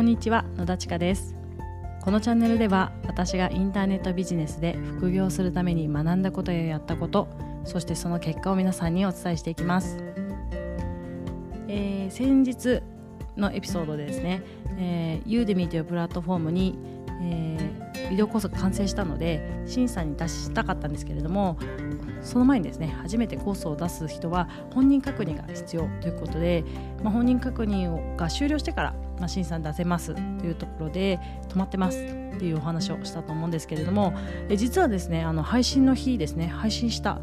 こんにちは野田千佳です。このチャンネルでは私がインターネットビジネスで副業するために学んだことややったことそしてその結果を皆さんにお伝えしていきます、えー、先日のエピソードでですね、えー、ユーデミーというプラットフォームに、えー、ビデオコースが完成したので審査に出したかったんですけれどもその前にですね初めてコースを出す人は本人確認が必要ということで、まあ、本人確認が終了してから、まあ、審査に出せますというところで止まってますっていうお話をしたと思うんですけれどもえ実はですねあの配信の日ですね配信した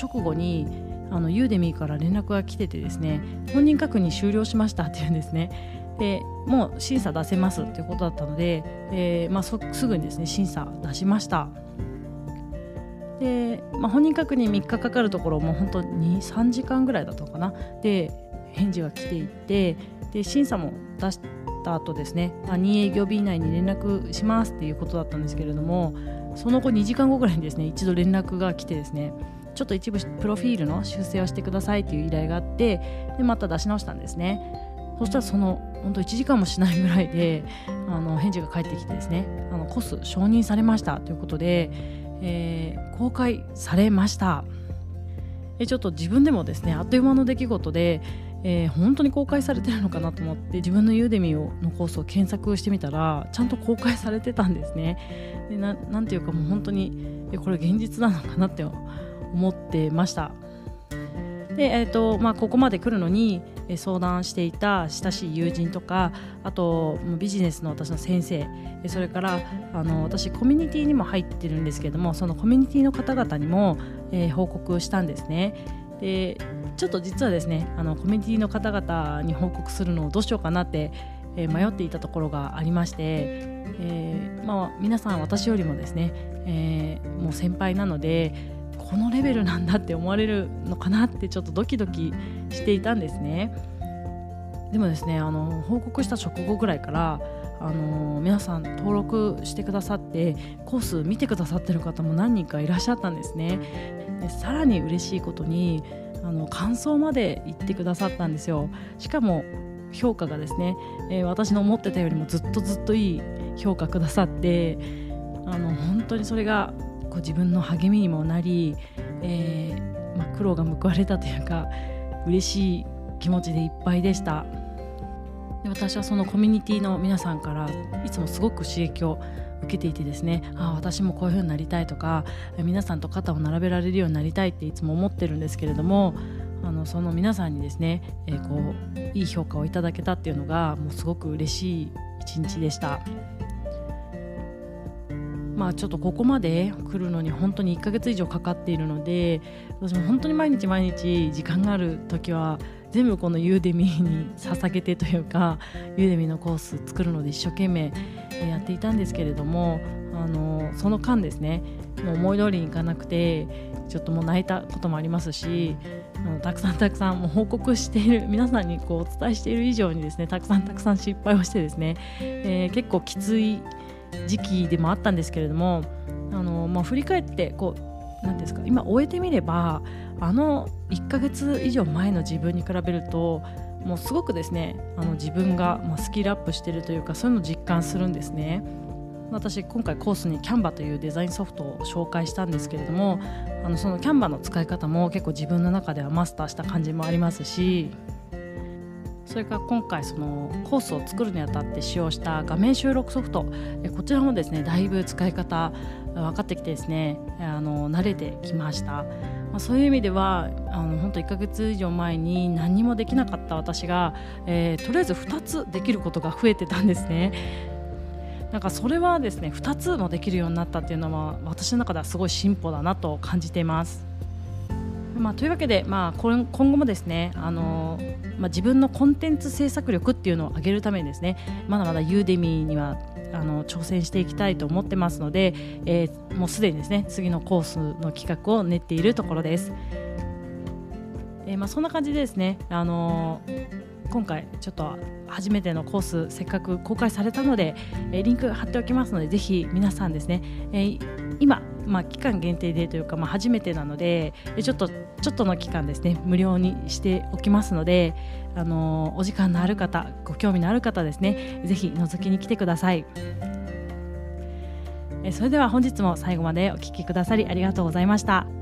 直後にあのユーデミーから連絡が来ててですね本人確認終了しましたっていうんですね。でもう審査出せますということだったので、えーまあ、すぐにですね審査出しました。で、まあ、本人確認3日かかるところも本当に3時間ぐらいだったのかな。で返事が来ていてで審査も出した後ですね、まあ、2営業日以内に連絡しますっていうことだったんですけれどもその後2時間後ぐらいにですね一度連絡が来てですねちょっと一部プロフィールの修正をしてくださいという依頼があってでまた出し直したんですね。そしたらその本当1時間もしないぐらいであの返事が返ってきてですねあのコス承認されましたということでえー、公開されました。ちょっと自分でもですねあっという間の出来事で、えー、本当に公開されてるのかなと思って自分のユーデミーのコースを検索してみたらちゃんと公開されてたんですねでななんていうかもう本当にこれ現実なのかなって思ってましたで、えーとまあ、ここまで来るのに相談していた親しい友人とかあとビジネスの私の先生それからあの私コミュニティにも入ってるんですけどもそのコミュニティの方々にも、えー、報告したんですね。でちょっと実はですねあのコミュニティの方々に報告するのをどうしようかなってえ迷っていたところがありまして、えー、まあ、皆さん私よりもですね、えー、もう先輩なのでこのレベルなんだって思われるのかなってちょっとドキドキしていたんですね。でもですねあの報告した直後ぐらいからあの皆さん登録してくださってコース見てくださってる方も何人かいらっしゃったんですね。でさらに嬉しいことにあの感想まで言ってくださったんですよ。しかも評価がですね、えー、私の思ってたよりもずっとずっといい評価くださってあの本当にそれがこう自分の励みにもなり、えー、まあ、苦労が報われたというか嬉しい気持ちでいっぱいでした。で私はそのコミュニティの皆さんからいつもすごく刺激を受けていてですねあ私もこういう風になりたいとか皆さんと肩を並べられるようになりたいっていつも思ってるんですけれどもあのその皆さんにですね、えー、こういい評価をいただけたっていうのがもうすごく嬉しい一日でした。まあ、ちょっとここまで来るのに本当に1ヶ月以上かかっているので私も本当に毎日毎日時間がある時は全部このユーデミに捧げてというかユーデミのコース作るので一生懸命やっていたんですけれどもあのその間ですねもう思い通りにいかなくてちょっともう泣いたこともありますしあのたくさんたくさんもう報告している皆さんにこうお伝えしている以上にですねたくさんたくさん失敗をしてですね、えー、結構きつい時期でもあったんですけれどもあの、まあ、振り返ってこうなんですか？今終えてみればあの1ヶ月以上前の自分に比べるともうすごくですねあの自分が、まあ、スキルアップしてるというかそういうのを実感するんですね。私今回コースに Canva というデザインソフトを紹介したんですけれどもあのその Canva の使い方も結構自分の中ではマスターした感じもありますしそれから今回そのコースを作るにあたって使用した画面収録ソフトこちらもですねだいぶ使い方分かってきてですねあの慣れてきました、まあ、そういう意味ではあの本当1ヶ月以上前に何もできなかった私が、えー、とりあえず2つできることが増えてたんですね。なんかそれはですね2つもできるようになったっていうのは私の中ではすごい進歩だなと感じています。まあ、というわけで、まあ、今後もですねあの、まあ、自分のコンテンツ制作力っていうのを上げるためにですねまだまだユーデミーにはあの挑戦していきたいと思ってますので、えー、もうすでにですね次のコースの企画を練っているところです。えー、まあ、そんな感じでですね、あの今回ちょっと初めてのコースせっかく公開されたので、えー、リンク貼っておきますのでぜひ皆さんですね、えー、今まあ、期間限定でというか、まあ、初めてなのでちょっとちょっとの期間ですね無料にしておきますので、あのお時間のある方ご興味のある方ですねぜひ覗きに来てくださいえ。それでは本日も最後までお聴きくださりありがとうございました。